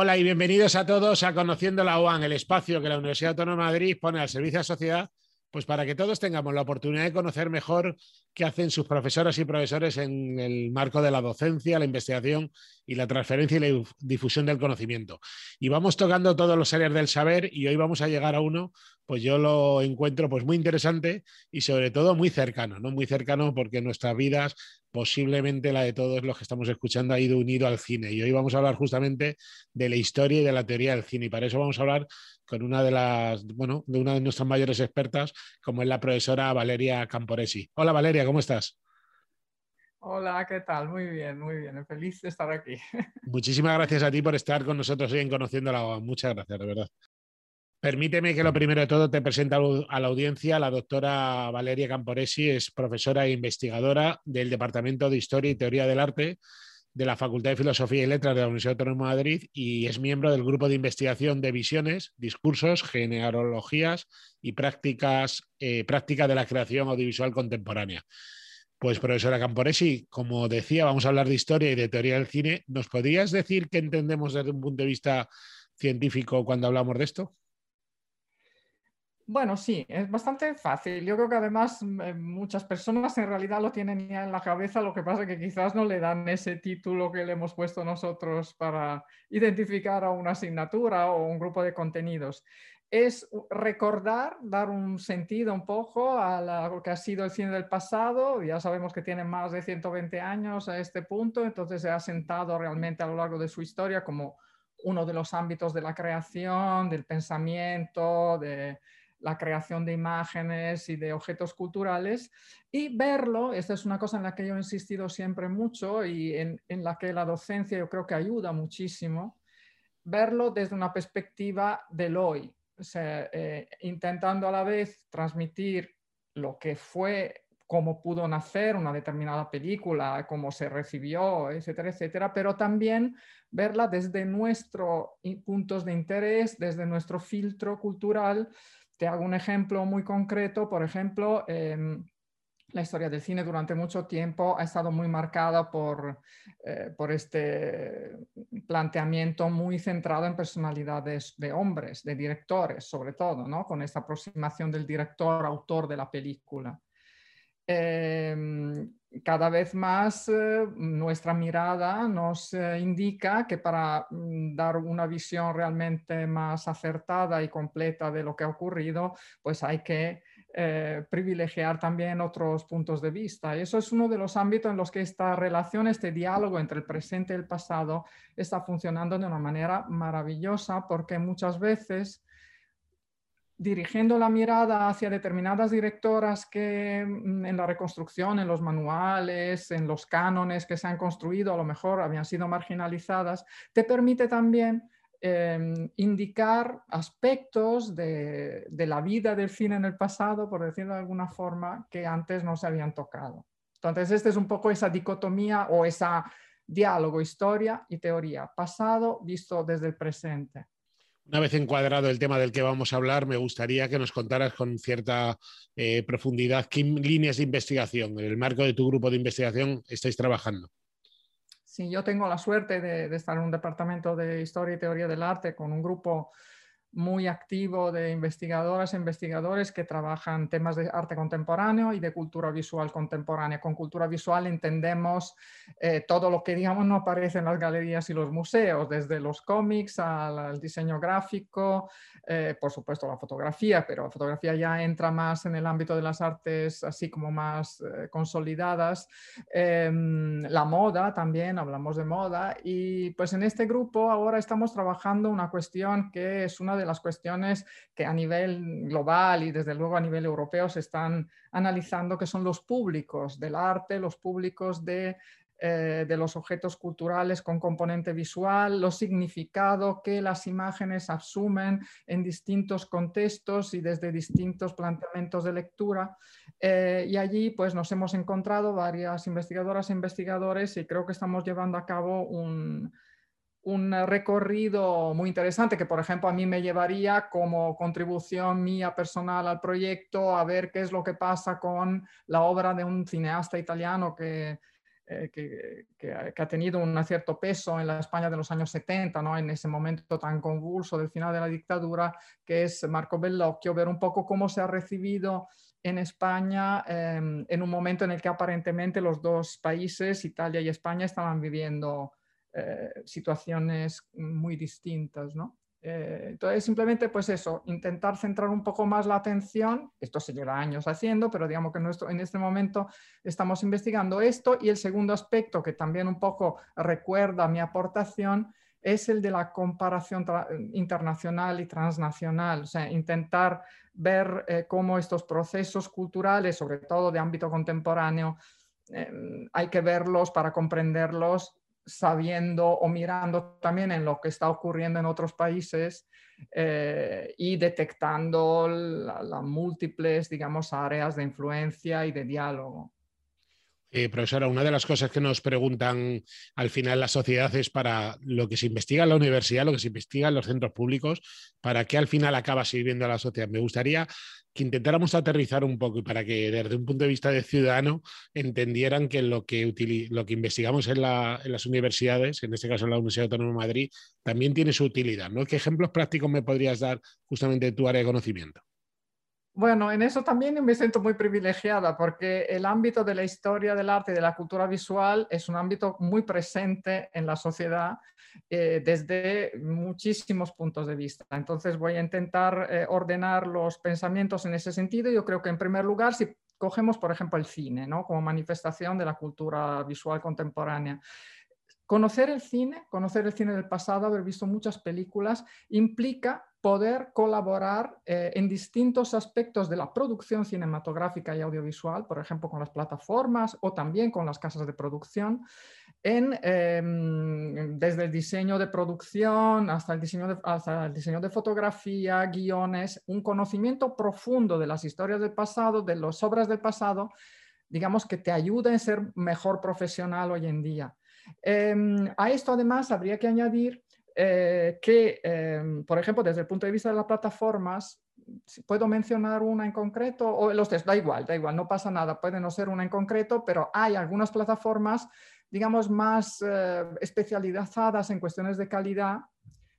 Hola y bienvenidos a todos a Conociendo la UAN, el espacio que la Universidad Autónoma de Madrid pone al servicio de la sociedad, pues para que todos tengamos la oportunidad de conocer mejor qué hacen sus profesoras y profesores en el marco de la docencia, la investigación y la transferencia y la difusión del conocimiento. Y vamos tocando todos los áreas del saber y hoy vamos a llegar a uno, pues yo lo encuentro pues muy interesante y sobre todo muy cercano, ¿no? Muy cercano porque nuestras vidas posiblemente la de todos los que estamos escuchando ha ido unido al cine. Y hoy vamos a hablar justamente de la historia y de la teoría del cine. Y para eso vamos a hablar con una de las, bueno, de una de nuestras mayores expertas, como es la profesora Valeria Camporesi. Hola Valeria, ¿cómo estás? Hola, ¿qué tal? Muy bien, muy bien. Feliz de estar aquí. Muchísimas gracias a ti por estar con nosotros hoy en Conociendo la Muchas gracias, de verdad. Permíteme que lo primero de todo te presente a la audiencia. La doctora Valeria Camporesi es profesora e investigadora del Departamento de Historia y Teoría del Arte de la Facultad de Filosofía y Letras de la Universidad Autónoma de Madrid y es miembro del grupo de investigación de visiones, discursos, genealogías y prácticas eh, práctica de la creación audiovisual contemporánea. Pues profesora Camporesi, como decía, vamos a hablar de historia y de teoría del cine. ¿Nos podrías decir qué entendemos desde un punto de vista científico cuando hablamos de esto? Bueno, sí, es bastante fácil. Yo creo que además eh, muchas personas en realidad lo tienen ya en la cabeza, lo que pasa es que quizás no le dan ese título que le hemos puesto nosotros para identificar a una asignatura o un grupo de contenidos. Es recordar, dar un sentido un poco a lo que ha sido el cine del pasado. Ya sabemos que tiene más de 120 años a este punto, entonces se ha sentado realmente a lo largo de su historia como uno de los ámbitos de la creación, del pensamiento, de, la creación de imágenes y de objetos culturales y verlo, esta es una cosa en la que yo he insistido siempre mucho y en, la que la docencia yo creo que ayuda muchísimo, verlo desde una perspectiva del hoy, eh, intentando a la vez transmitir lo que fue cómo pudo nacer una determinada película, cómo se recibió, etcétera, etcétera, pero también verla desde nuestros puntos de interés, desde nuestro filtro cultural te hago un ejemplo muy concreto, por ejemplo, em, la historia del cine durante mucho tiempo ha estado muy marcada por, eh, por este planteamiento muy centrado en personalidades de hombres, de directores sobre todo, ¿no? con esta aproximación del director, autor de la película. Em, cada vez más eh, nuestra mirada nos eh, indica que para mm, dar una visión realmente más acertada y completa de lo que ha ocurrido, pues hay que eh, privilegiar también otros puntos de vista. Y eso es uno de los ámbitos en los que esta relación, este diálogo entre el presente y el pasado está funcionando de una manera maravillosa porque muchas veces dirigiendo la mirada hacia determinadas directoras que mm, en la reconstrucción, en los manuales, en los cánones que se han construido, a lo mejor habían sido marginalizadas, te permite también em, indicar aspectos de, de, la vida del cine en el pasado, por decirlo de alguna forma, que antes no se habían tocado. Entonces, esta es un poco esa dicotomía o esa diálogo, historia y teoría, pasado visto desde el presente. Una vez encuadrado el tema del que vamos a hablar, me gustaría que nos contaras con cierta eh, profundidad qué líneas de investigación, en el marco de tu grupo de investigación, estáis trabajando. Sí, yo tengo la suerte de, de estar en un departamento de historia y teoría del arte con un grupo muy activo de investigadoras e investigadores que trabajan temas de arte contemporáneo y de cultura visual contemporánea. Con cultura visual entendemos eh, todo lo que, digamos, no aparece en las galerías y los museos, desde los cómics al, diseño gráfico, eh, por supuesto la fotografía, pero la fotografía ya entra más en el ámbito de las artes así como más eh, consolidadas. Em, la moda también, hablamos de moda. Y pues en este grupo ahora estamos trabajando una cuestión que es una de las cuestiones que a nivel global y desde luego a nivel europeo se están analizando, que son los públicos del arte, los públicos de eh, de los objetos culturales con componente visual, los significados que las imágenes asumen en distintos contextos y desde distintos planteamientos de lectura. Eh, y allí pues nos hemos encontrado varias investigadoras e investigadores y creo que estamos llevando a cabo un, un recorrido muy interesante que, por ejemplo, a mí me llevaría como contribución mía personal al proyecto a ver qué es lo que pasa con la obra de un cineasta italiano que eh, que, ha tenido un cierto peso en la España de los años 70, ¿no? en ese momento tan convulso del final de la dictadura, que es Marco Bellocchio, ver un poco cómo se ha recibido en España em, en un momento en el que aparentemente los dos países, Italia y España, estaban viviendo eh, situaciones muy distintas. ¿no? Eh, entonces, simplemente, pues eso, intentar centrar un poco más la atención. Esto se lleva años haciendo, pero digamos que en este momento estamos investigando esto. Y el segundo aspecto, que también un poco recuerda mi aportación, es el de la comparación internacional y transnacional. O sea, intentar ver eh, cómo estos procesos culturales, sobre todo de ámbito contemporáneo, em, hay que verlos para comprenderlos sabiendo o mirando también en lo que está ocurriendo en otros países eh, y detectando las múltiples, digamos, áreas de influencia y de diálogo. Eh, profesora, una de las cosas que nos preguntan al final la sociedad es para lo que se investiga en la universidad, lo que se investiga en los centros públicos, para qué al final acaba sirviendo a la sociedad. Me gustaría que intentáramos aterrizar un poco y para que desde un punto de vista de ciudadano entendieran que lo que, lo que investigamos en, las universidades, en este caso en la Universidad Autónoma de Madrid, también tiene su utilidad. ¿no? ¿Qué ejemplos prácticos me podrías dar justamente de tu área de conocimiento? Bueno, en eso también me siento muy privilegiada porque el ámbito de la historia del arte y de la cultura visual es un ámbito muy presente en la sociedad eh, desde muchísimos puntos de vista. Entonces voy a intentar eh, ordenar los pensamientos en ese sentido. Yo creo que en primer lugar, si cogemos por ejemplo el cine ¿no? como manifestación de la cultura visual contemporánea, Conocer el cine, conocer el cine del pasado, haber visto muchas películas, implica poder colaborar eh, en distintos aspectos de la producción cinematográfica y audiovisual, por ejemplo, con las plataformas o también con las casas de producción, en, em, desde el diseño de producción hasta el diseño de, hasta el diseño de fotografía, guiones, un conocimiento profundo de las historias del pasado, de las obras del pasado, digamos que te ayuda a ser mejor profesional hoy en día. Em, a esto además habría que añadir eh, que, em, por ejemplo, desde el punto de vista de las plataformas, puedo mencionar una en concreto o los tres, da igual, da igual, no pasa nada, puede no ser una en concreto, pero hay algunas plataformas, digamos, más eh, especializadas en cuestiones de calidad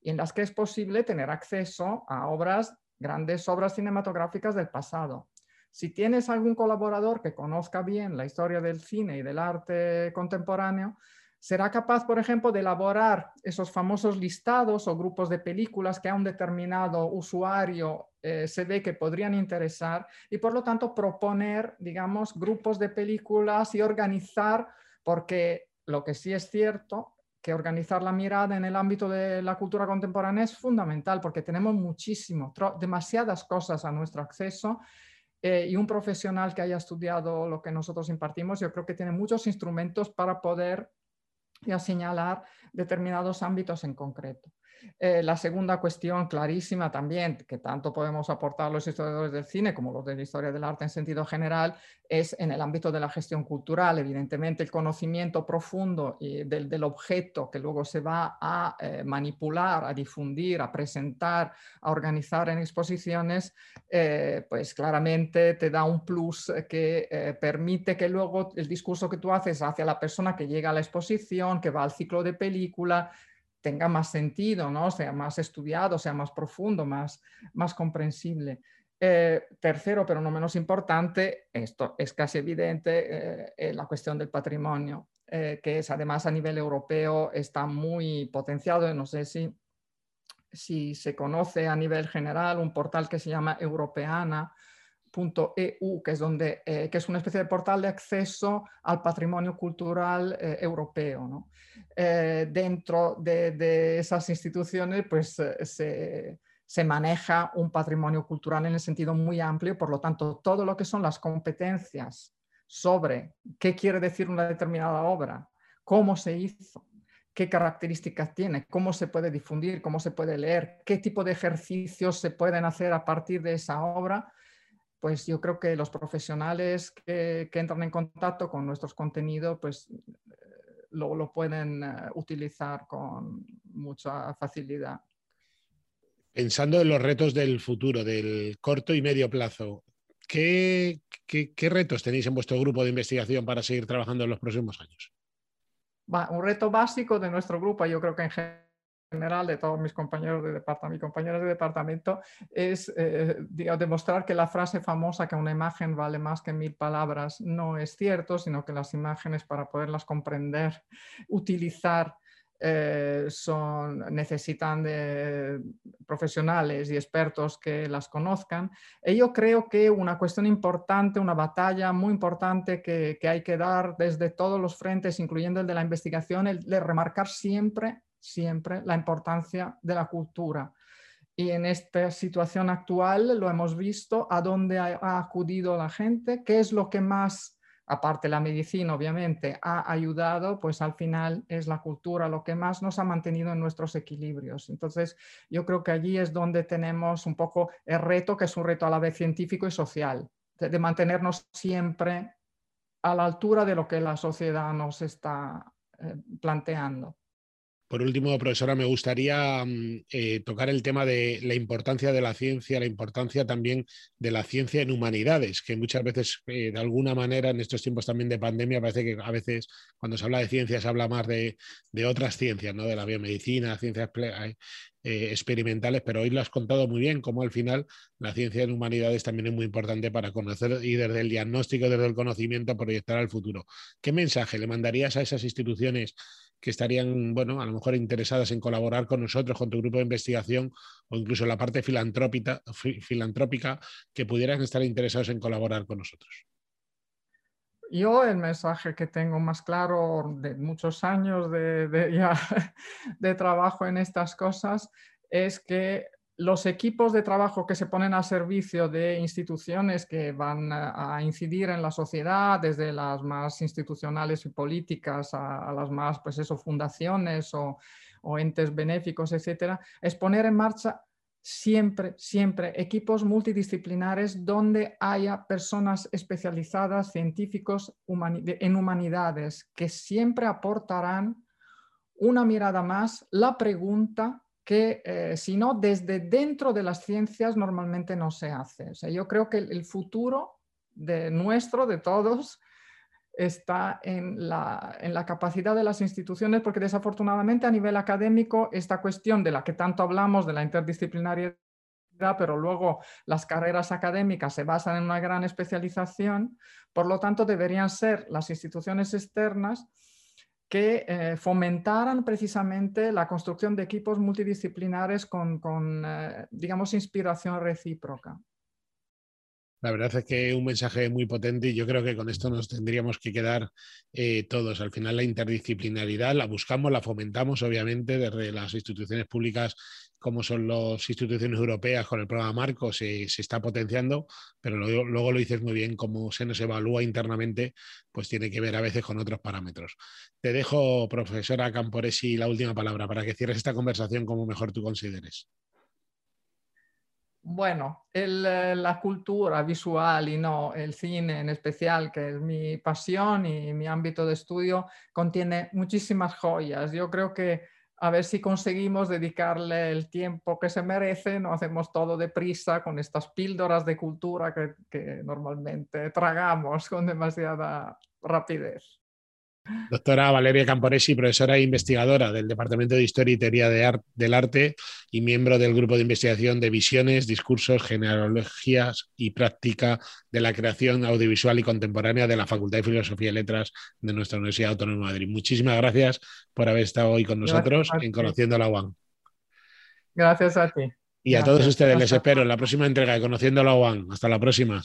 y en las que es posible tener acceso a obras, grandes obras cinematográficas del pasado. Si tienes algún colaborador que conozca bien la historia del cine y del arte contemporáneo, será capaz, por ejemplo, de elaborar esos famosos listados o grupos de películas que a un determinado usuario eh, se ve que podrían interesar y, por lo tanto, proponer, digamos, grupos de películas y organizar, porque lo que sí es cierto que organizar la mirada en el ámbito de la cultura contemporánea es fundamental porque tenemos muchísimo, demasiadas cosas a nuestro acceso eh, y un profesional que haya estudiado lo que nosotros impartimos, yo creo que tiene muchos instrumentos para poder y a señalar determinados ámbitos en concreto. Eh, la segunda cuestión clarísima también, que tanto podemos aportar los historiadores del cine como los de la historia del arte en sentido general, es en el ámbito de la gestión cultural. Evidentemente, el conocimiento profundo del, objeto que luego se va a eh, manipular, a difundir, a presentar, a organizar en exposiciones, eh, pues claramente te da un plus que permite que luego el discurso que tú haces hacia la persona que llega a la exposición, que va al ciclo de película, tenga más sentido, ¿no? sea más estudiado, sea más profundo, más, más comprensible. Eh, tercero, pero no menos importante, esto es casi evidente, eh, la cuestión del patrimonio, eh, que es además a nivel europeo está muy potenciado. No sé si, si se conoce a nivel general un portal que se llama Europeana, .eu, que es, donde, eh, que es una especie de portal de acceso al patrimonio cultural eh, europeo. Eh, dentro de, esas instituciones pues, se, se, maneja un patrimonio cultural en el sentido muy amplio, por lo tanto, todo lo que son las competencias sobre qué quiere decir una determinada obra, cómo se hizo, qué características tiene, cómo se puede difundir, cómo se puede leer, qué tipo de ejercicios se pueden hacer a partir de esa obra, pues yo creo que los profesionales que, entran en contacto con nuestros contenidos, pues eh, lo, pueden eh, utilizar con mucha facilidad. Pensando en los retos del futuro, del corto y medio plazo, ¿qué, retos tenéis en vuestro grupo de investigación para seguir trabajando en los próximos años? un reto básico de nuestro grupo, yo creo que en general de todos mis compañeros de departamento, compañeros de departamento, es eh, demostrar que la frase famosa que una imagen vale más que mil palabras no es cierto, sino que las imágenes para poderlas comprender, utilizar eh, son, necesitan de profesionales y expertos que las conozcan. Y yo creo que una cuestión importante, una batalla muy importante que, que hay que dar desde todos los frentes, incluyendo el de la investigación, el de remarcar siempre, siempre la importancia de la cultura. Y en esta situación actual lo hemos visto, a dónde ha acudido la gente, qué es lo que más aparte la medicina obviamente ha ayudado, pues al final es la cultura lo que más nos ha mantenido en nuestros equilibrios. Entonces yo creo que allí es donde tenemos un poco el reto, que es un reto a la vez científico y social, de, mantenernos siempre a la altura de lo que la sociedad nos está eh, planteando. Por último, profesora, me gustaría mm, eh, tocar el tema de la importancia de la ciencia, la importancia también de la ciencia en humanidades, que muchas veces, eh, de alguna manera, en estos tiempos también de pandemia, parece que a veces cuando se habla de ciencia se habla más de, otras ciencias, ¿no? de la biomedicina, ciencias eh, experimentales, pero hoy lo has contado muy bien, cómo al final la ciencia en humanidades también es muy importante para conocer y desde el diagnóstico, desde el conocimiento, proyectar al futuro. ¿Qué mensaje le mandarías a esas instituciones? Que estarían, bueno, a lo mejor interesadas en colaborar con nosotros, con tu grupo de investigación o incluso la parte filantrópica, filantrópica que pudieran estar interesados en colaborar con nosotros. Yo el mensaje que tengo más claro de muchos años de, de trabajo en estas cosas es que los equipos de trabajo que se ponen al servicio de instituciones que van a incidir en la sociedad, desde las más institucionales y políticas a, las más, pues fundaciones o, o, entes benéficos, etcétera, es poner en marcha siempre, siempre equipos multidisciplinares donde haya personas especializadas, científicos en humanidades, que siempre aportarán una mirada más, la pregunta que eh, si no, desde dentro de las ciencias normalmente no se hace. Yo creo que el, futuro de nuestro, de todos, está en la, en la, capacidad de las instituciones, porque desafortunadamente a nivel académico esta cuestión de la que tanto hablamos, de la interdisciplinariedad, pero luego las carreras académicas se basan en una gran especialización, por lo tanto deberían ser las instituciones externas que eh, fomentaran precisamente la construcción de equipos multidisciplinares con, eh, digamos, inspiración recíproca. La verdad es que un mensaje muy potente y yo creo que con esto nos tendríamos que quedar eh, todos. Al final la interdisciplinaridad la buscamos, la fomentamos obviamente desde las instituciones públicas como son las instituciones europeas con el programa Marco, se, está potenciando, pero luego, luego, lo dices muy bien, cómo se nos evalúa internamente, pues tiene que ver a veces con otros parámetros. Te dejo, profesora Camporesi, la última palabra para que cierres esta conversación como mejor tú consideres. Bueno, eh, la cultura visual y no el cine en especial, que es mi pasión y mi ámbito de estudio, contiene muchísimas joyas. Yo creo que a ver si conseguimos dedicarle el tiempo que se merece, no hacemos todo deprisa con estas píldoras de cultura que normalmente tragamos con demasiada rapidez. Doctora Valeria Camporesi, profesora e investigadora del Departamento de Historia y Teoría del Arte y miembro del Grupo de Investigación de Visiones, Discursos, Genealogías y Práctica de la Creación Audiovisual y Contemporánea de la Facultad de Filosofía y Letras de nuestra Universidad Autónoma de Madrid. Muchísimas gracias por haber estado hoy con nosotros en Conociendo la UAM. Gracias a ti. Y a todos ustedes les espero en la próxima entrega de Conociendo la UAM. Hasta la próxima.